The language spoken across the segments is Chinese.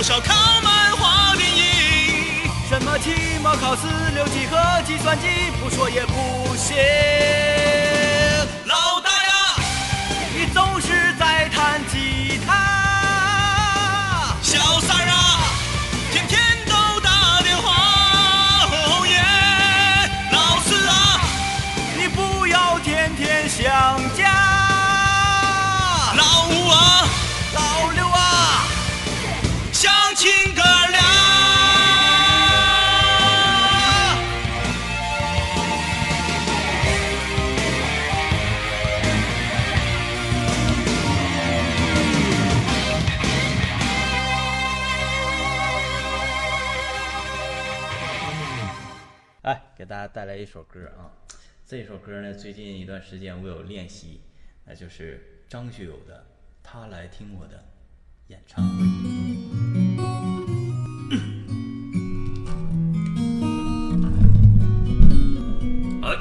爱、足球、烧烤、漫画、电影，什么期末考试、六级和计算机，不说也不行。老大呀，你总是在弹吉他，大家带来一首歌啊，这首歌呢，最近一段时间我有练习，那就是张学友的《他来听我的演唱会》。哎，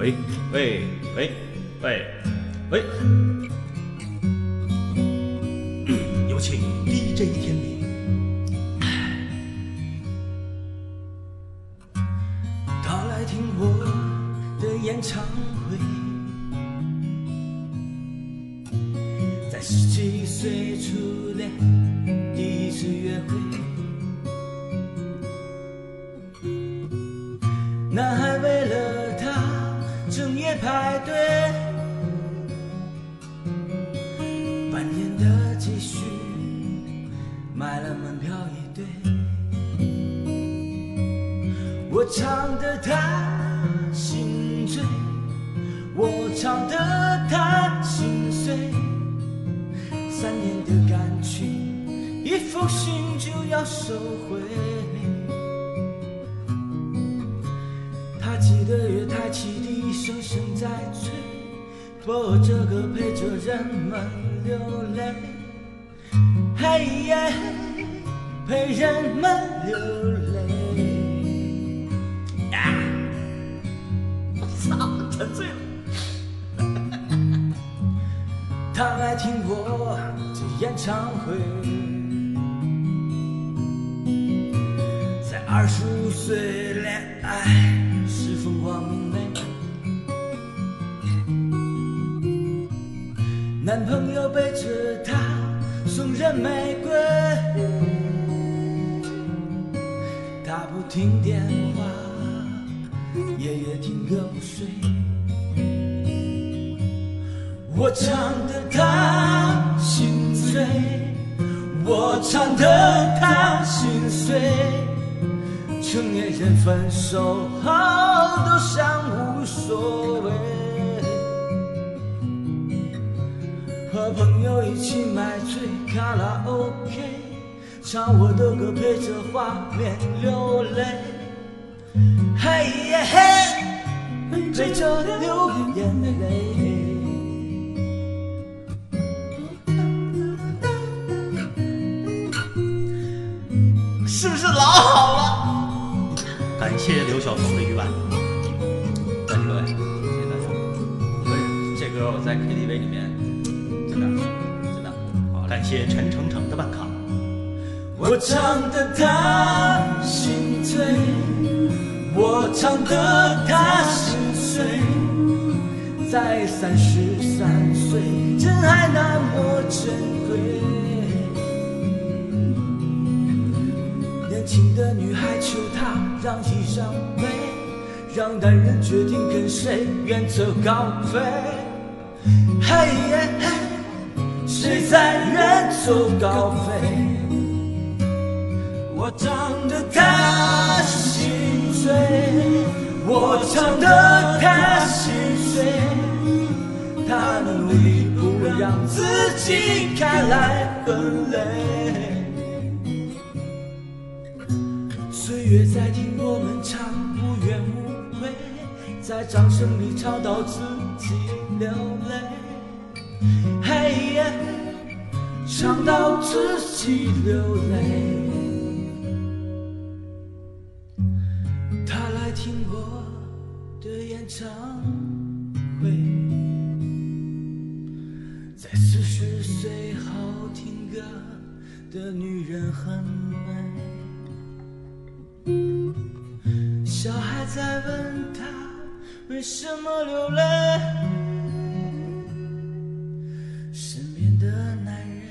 喂喂喂喂喂，有请 DJ 天明。的演唱会，在十七岁初恋第一次约会，男孩为了她整夜排队，半年的积蓄买了门票一对。我唱得太要收回。他记得月台汽笛声声在催，播着歌陪着人们流泪。嘿耶，陪人们流泪。沉醉了。他来听我这演唱会，二十五岁恋爱是疯狂明媚，男朋友背着她送人玫瑰，她不听电话，夜夜听歌不睡。我唱得她心醉，我唱得她心碎。成年人分手后都像无所谓，和朋友一起买醉卡拉 OK，唱我的歌陪着画面流泪。嘿耶嘿，陪着流眼泪。是不是老好？感谢刘晓峰的预伴。各位，谢谢大家。所以这歌我在 KTV 里面真的真的好感谢陈程程的伴唱。我唱得他心醉，我唱得他心碎，在三十三岁，真爱那么珍贵。年轻的女孩求他让一让位，让男人决定跟谁远走高飞。嘿耶嘿，谁在远走高飞？我唱得他心碎，我唱得他心碎，他努力不让自己看来很累。岁月在听我们唱，无怨无悔，在掌声里唱到自己流泪。嘿耶，唱到自己流泪。听我的演唱会，在四十岁好听歌的女人很美。小孩在问他为什么流泪，身边的男人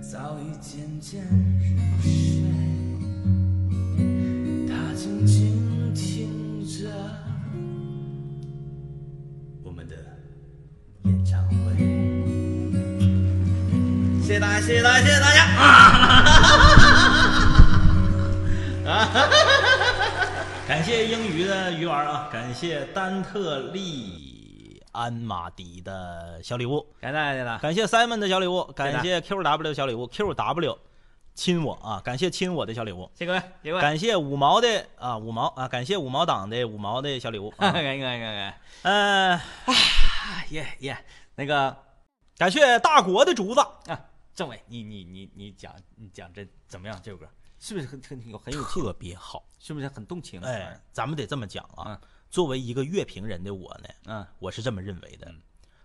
早已渐渐入睡。他静静听着我们的演唱会。谢谢大家，谢谢大家，谢谢大家。感谢英语的鱼丸啊，感谢丹特利安马迪的小礼物，感谢大家，感谢 Simon 的小礼物，感谢 QW 的小礼物，QW 亲我啊，感谢亲我的小礼物，谢各位，谢各位，感谢五毛的啊五毛啊，感谢五毛党的五毛的小礼物，啊。感谢感谢感谢，嗯、啊耶耶，那个。感谢大国的竹子，啊，政委，你你你你讲你讲这怎么样？这首歌是不是很很有很有特别好。是不是很动情？哎，咱们得这么讲啊。嗯作为一个乐评人的我呢，嗯我是这么认为的。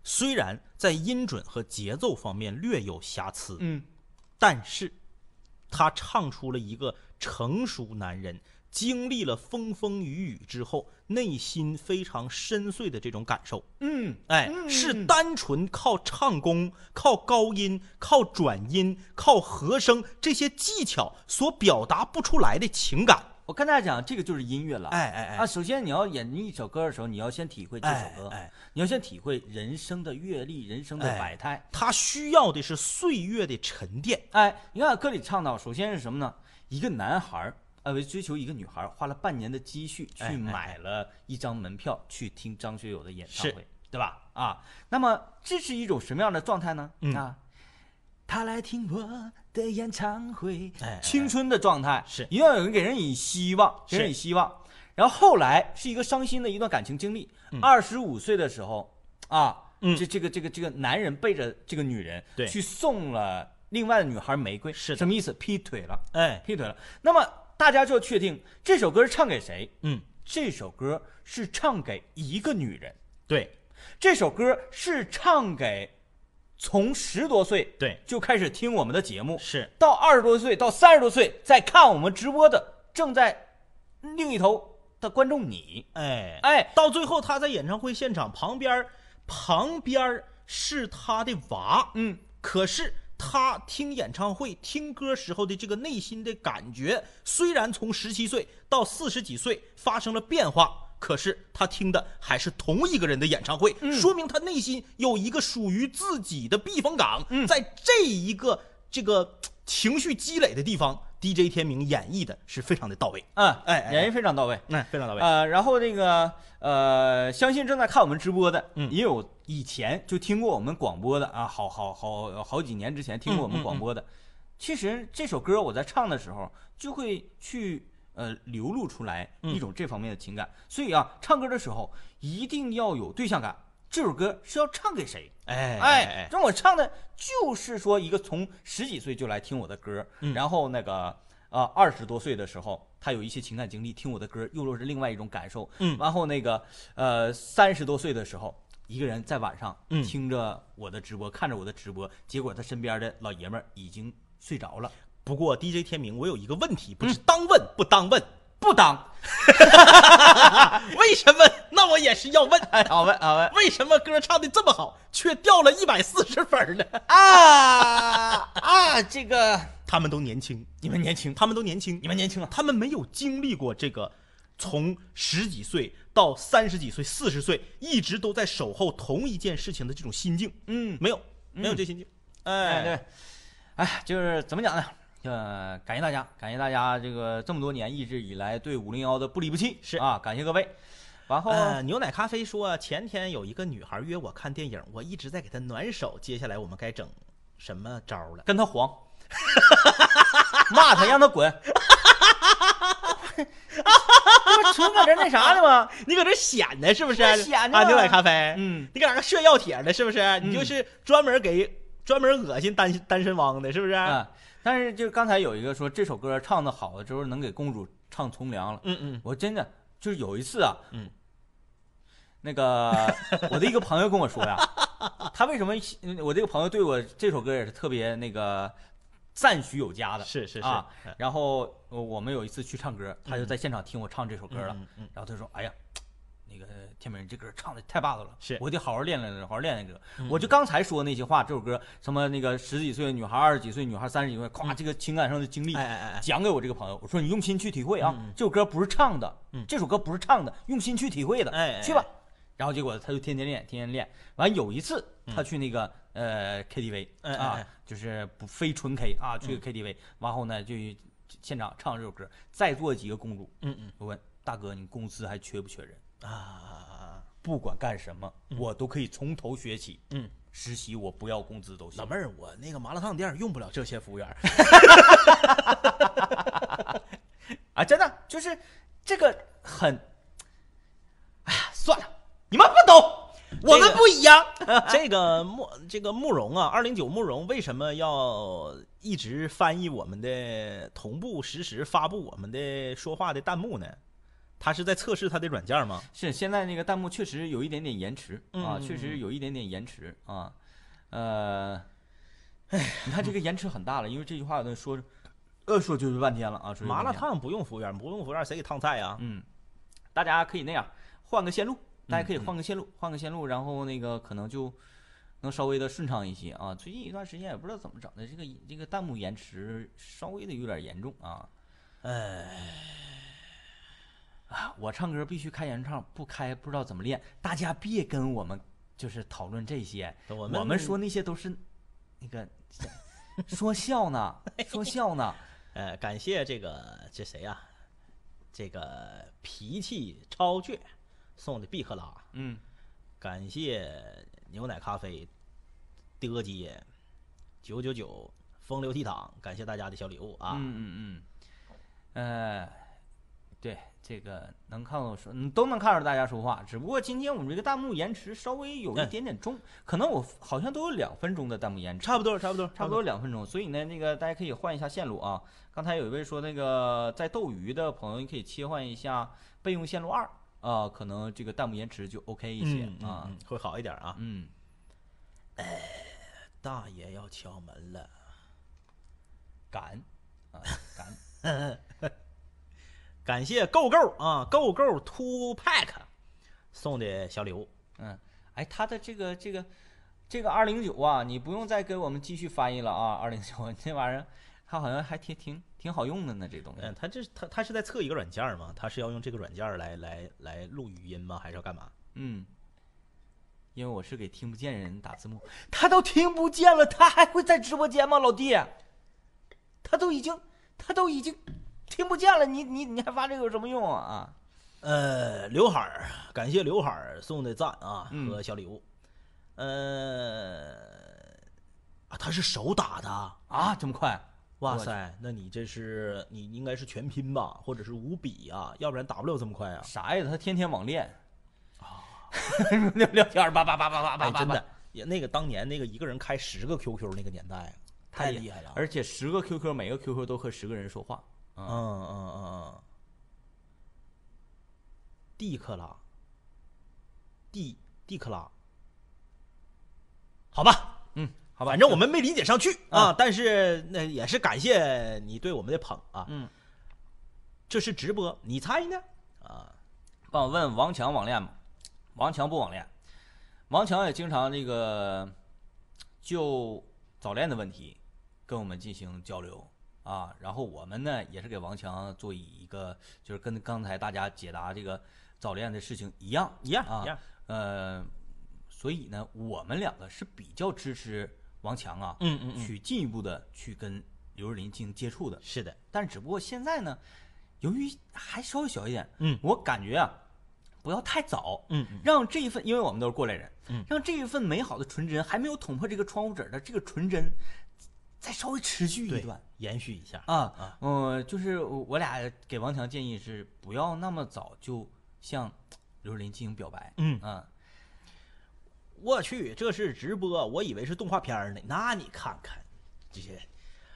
虽然在音准和节奏方面略有瑕疵，嗯，但是他唱出了一个成熟男人经历了风风雨雨之后，内心非常深邃的这种感受。嗯哎，是单纯靠唱功、靠高音、靠转音、靠和声这些技巧所表达不出来的情感。我跟大家讲，这个就是音乐了。哎哎哎啊，首先你要演绎一首歌的时候，你要先体会这首歌，哎哎你要先体会人生的阅历、人生的哎百态。他需要的是岁月的沉淀。哎，你看歌里唱到，首先是什么呢？一个男孩儿，呃，为追求一个女孩，花了半年的积蓄去买了一张门票去听张学友的演唱会，对吧？啊，那么这是一种什么样的状态呢？嗯。啊，他来听我的演唱会，青春的状态是。一定要有人给人以希望，给人以希望。然后后来是一个伤心的一段感情经历，二十五岁的时候啊，嗯。这这个这个这个男人背着这个女人对。去送了另外的女孩玫瑰，是什么意思？劈腿了，哎，劈腿了。那么大家就要确定这首歌是唱给谁？嗯，这首歌是唱给一个女人，对。这首歌是唱给从十多岁对。就开始听我们的节目，是。到二十多岁到三十多岁在看我们直播的正在另一头的观众你，哎。哎，到最后他在演唱会现场旁边儿，旁边儿是他的娃，嗯，可是他听演唱会、听歌时候的这个内心的感觉，虽然从十七岁到四十几岁发生了变化。可是他听的还是同一个人的演唱会，说明他内心有一个属于自己的避风港。在这一个这个情绪积累的地方，DJ 天明演绎的是非常的到位，嗯，哎哎演绎非常到位。嗯，非常到位。呃，然后这个呃，相信正在看我们直播的，嗯也有以前就听过我们广播的啊，好好好好几年之前听过我们广播的。其实这首歌我在唱的时候，就会去呃流露出来一种这方面的情感。所以啊，唱歌的时候一定要有对象感。这首歌是要唱给谁？哎哎，让我唱的就是说一个从十几岁就来听我的歌，嗯。然后那个呃二十多岁的时候，他有一些情感经历，听我的歌又是另外一种感受。嗯。然后那个呃三十多岁的时候，一个人在晚上嗯。听着我的直播，看着我的直播，结果他身边的老爷们儿已经睡着了，不过 DJ 天明，我有一个问题，不是当问不当问，不当。为什么？那我也是要问，哎，好问好问为什么歌唱的这么好，却掉了一百四十分呢？啊啊！这个他们都年轻，你们年轻，他们都年轻，你们年轻啊！他们没有经历过这个从十几岁到三十几岁、四十岁，一直都在守候同一件事情的这种心境，嗯，没有，没有这心境。哎，哎，对，哎，就是怎么讲呢？呃，感谢大家，感谢大家这个这么多年一直以来对五零幺的不离不弃，是啊，感谢各位。然后，呃，牛奶咖啡说，前天有一个女孩约我看电影，我一直在给她暖手，接下来我们该整什么招了？跟她黄，骂她，让她滚。这不纯搁这那啥呢吗？你搁这显呢是不是？是显呢啊，牛奶咖啡，嗯你搁那炫耀帖呢？是不是？你就是专门给专门恶心单单身汪的，是不是？啊，但是就刚才有一个说这首歌唱的好了之后能给公主唱从良了，嗯嗯我真的就是有一次啊，嗯，那个我的一个朋友跟我说呀，他为什么我这个朋友对我这首歌也是特别那个赞许有加的，是是是啊嗯。然后呃我们有一次去唱歌，他就在现场听我唱这首歌了，嗯嗯嗯然后他说：“哎呀。”那个天明，这歌唱的太霸道了，是。我得好好练练，好好练练歌。我就刚才说那些话，这首歌什么那个十几岁的女孩、二十几岁女孩、三十几岁，咵，这个情感上的经历，讲给我这个朋友，我说你用心去体会啊，这首歌不是唱的，嗯。这首歌不是唱的，用心去体会的，去吧。然后结果他就天天练，天天练。完有一次嗯。他去那个、呃 KTV 啊就是不非纯 K 啊，去个 KTV，完后呢就现场唱这首歌，在座几个公主，嗯嗯。我问大哥，你公司还缺不缺人？啊，不管干什么，我都可以从头学起。嗯，实习我不要工资都行。老妹儿，我那个麻辣烫店用不了这些服务员儿。啊，真的就是这个很，哎呀，算了，你们不懂，我们不一样。这个慕这个慕容啊，二零九慕容为什么要一直翻译我们的同步实时发布我们的说话的弹幕呢？他是在测试他的软件吗？是现在那个弹幕确实有一点点延迟啊，嗯确实有一点点延迟啊，呃，哎，你看这个延迟很大了，因为这句话呢说，呃，说就是半天了啊，麻辣烫不用服务员，不用服务员谁给烫菜呀？嗯，大家可以那样换个线路，大家可以嗯换个线路，换个线路，然后那个可能就能稍微的顺畅一些啊。最近一段时间也不知道怎么整的，这个这个弹幕延迟稍微的有点严重啊。哎，我唱歌必须开原唱，不开不知道怎么练。大家别跟我们就是讨论这些，我我们们说那些都是那个说笑呢，说笑呢。呃，感谢这个这谁呀、这个脾气超倔送的毕克拉，嗯，感谢牛奶咖啡的街九九九风流倜傥，感谢大家的小礼物啊！嗯嗯嗯，呃，对，这个能看到说，嗯，都能看着大家说话，只不过今天我们这个弹幕延迟稍微有一嗯点点重，可能我好像都有两分钟的弹幕延迟，差不多，差不多，差不多。两分钟，所以呢，那个大家可以换一下线路啊。刚才有一位说那个在斗鱼的朋友，你可以切换一下备用线路二啊，可能这个弹幕延迟就 OK 一些嗯啊会好一点啊。嗯，大爷要敲门了，敢啊敢，感谢 Go Go 啊，，Go Go Two Pack 送的小礼物。嗯，哎，他的这个这个这个二零九啊，你不用再给我们继续翻译了啊，二零九这玩意儿，它好像还挺挺挺好用的呢，这东西。嗯，他这他他是在测一个软件吗？他是要用这个软件来来来录语音吗？还是要干嘛？嗯，因为我是给听不见人打字幕，他都听不见了，他还会在直播间吗，老弟？他都已经他都已经听不见了，你你你还发这个有什么用啊？啊，呃，刘海儿，感谢刘海儿送的赞啊嗯和小礼物。呃，啊，他是手打的，啊，这么快？哇塞，那你这是你应该是全拼吧，或者是五笔啊，要不然打不了这么快啊。啥呀？他天天网恋啊，聊聊天儿叭叭叭叭叭叭，真的，也那个当年那个一个人开十个 QQ 那个年代，太厉害了。而且十个 QQ，每个 QQ 都和十个人说话。嗯嗯嗯嗯，蒂克拉，蒂蒂克拉，好吧，嗯，好吧，反正我们没理解上去。啊，啊但是那也是感谢你对我们的捧啊。嗯，这是直播，你猜呢？啊，帮我问王强网恋吗？王强不网恋，王强也经常这个就早恋的问题跟我们进行交流啊。然后我们呢也是给王强做一个，就是跟刚才大家解答这个早恋的事情一样一样啊一样。呃，所以呢，我们两个是比较支持王强啊，嗯嗯嗯去进一步的去跟刘若琳进行接触的。是的，但只不过现在呢，由于还稍微小一点，嗯我感觉啊，不要太早，嗯嗯让这一份，因为我们都是过来人，嗯让这一份美好的纯真还没有捅破这个窗户纸的这个纯真，再稍微持续一段，延续一下。啊啊，嗯、就是我俩给王强建议是不要那么早就向刘若琳进行表白，嗯。啊，我去，这是直播，我以为是动画片呢。那你看看这些，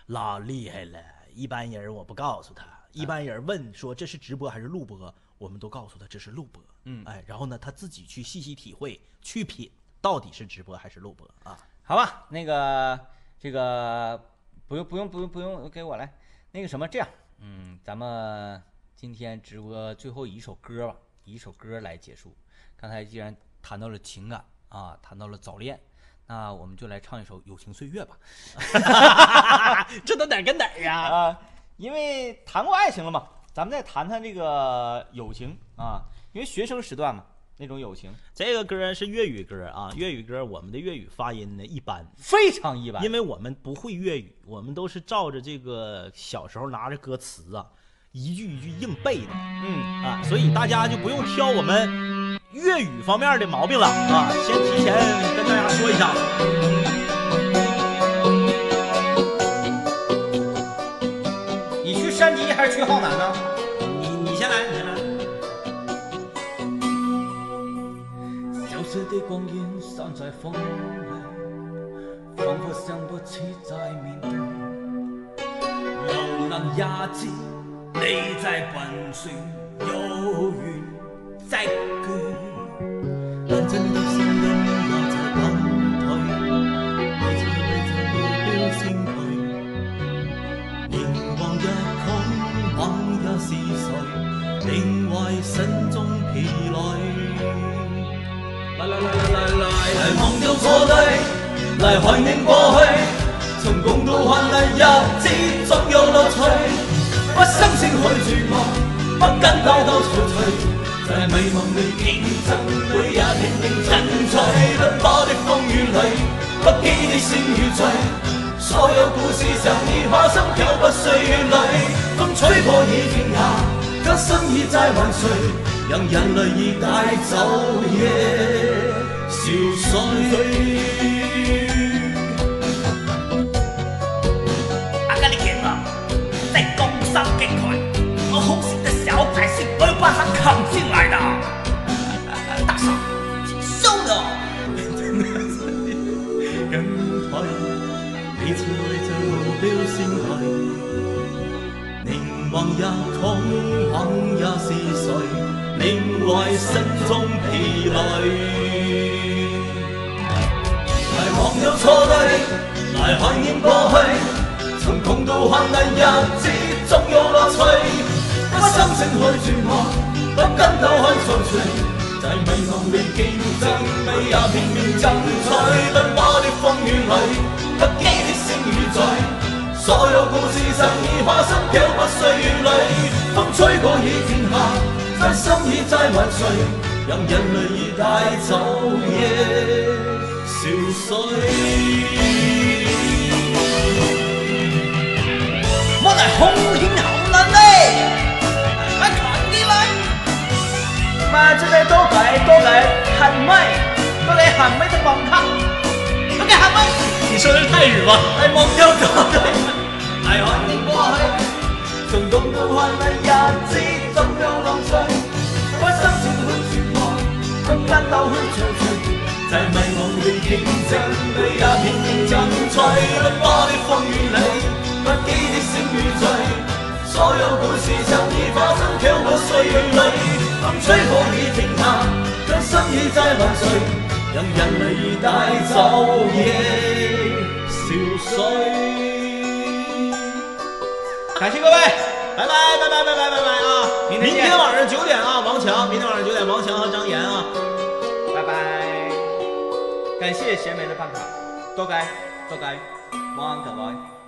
老厉害了，一般人我不告诉他，一般人问说这是直播还是录播，我们都告诉他这是录播。嗯。哎，然后呢，他自己去细细体会，去品到底是直播还是录播。啊？好吧，那个这个不用不用不用不用给我来，那个什么这样，嗯，咱们今天直播最后一首歌吧，以一首歌来结束。刚才既然谈到了情感啊，谈到了早恋，那我们就来唱一首《友情岁月》吧。这都哪儿跟哪儿呀？啊，因为谈过爱情了嘛，咱们再谈谈这个友情啊，因为学生时段嘛，那种友情。这个歌是粤语歌啊，粤语歌我们的粤语发音呢一般，非常一般，因为我们不会粤语，我们都是照着这个小时候拿着歌词啊，一句一句硬背的。嗯，啊，所以大家就不用挑我们粤语方面的毛病了啊，先提前跟大家说一下。你去山鸡还是去浩南呢？光阴散在风里，仿佛想不起再面对。流浪也知你在笨船，有缘再聚。认真一生的梦也在奔退，爱在未曾目标胜去。凝望一空，往日是谁？定位身。来忘掉错对，来怀念过去，曾共度患难日子总有乐趣。不生性去绝望，不跟太多憔悴，在迷茫里竞争，每日拼命进取。在奔波的风雨里，不羁的心与醉，所有故事像烟花，心跳不碎雨里，风吹破已停下，将心意再还谁？让眼泪已带走夜憔悴。阿，在江山给快，我红心的小百是没有办法扛进来的。大嫂，收了。心。凝望空，是。令為心中疲累。來忘掉錯對，來懷念過去，曾共度患難日子總有樂趣。不心聲去絕望，不跟鬥去嘈嘈。在迷茫裏競爭，你也拼命爭取。奔波的風雨裏，不羈的聲與醉。所有故事像已發生，漂泊歲月裏，風吹過已停下，不心已債還誰，任人類已帶走夜潮水。我嚟好影好難呢，快啲嚟！嘛，即係多計多計，係咪？多你係咪就望他？咁嘅係咪？你說的太遠了，哎，忘掉咗，哎呀，你過去。从东到看第日子怎样浪费，不心总去绝望，不间兜去长长，在迷茫与竞争里也拼命争取。不怕的风雨里，不羁的醒与醉，所有故事就已发生飘过岁月里，风吹可以停下，将心意再万谁。让眼泪带走夜憔悴。感谢各位。拜拜拜拜拜拜拜拜啊！明天见明天晚上九点啊，王强，明天晚上九点，王强和张岩啊。拜拜，感谢贤梅的办卡，多该多该，晚安各位。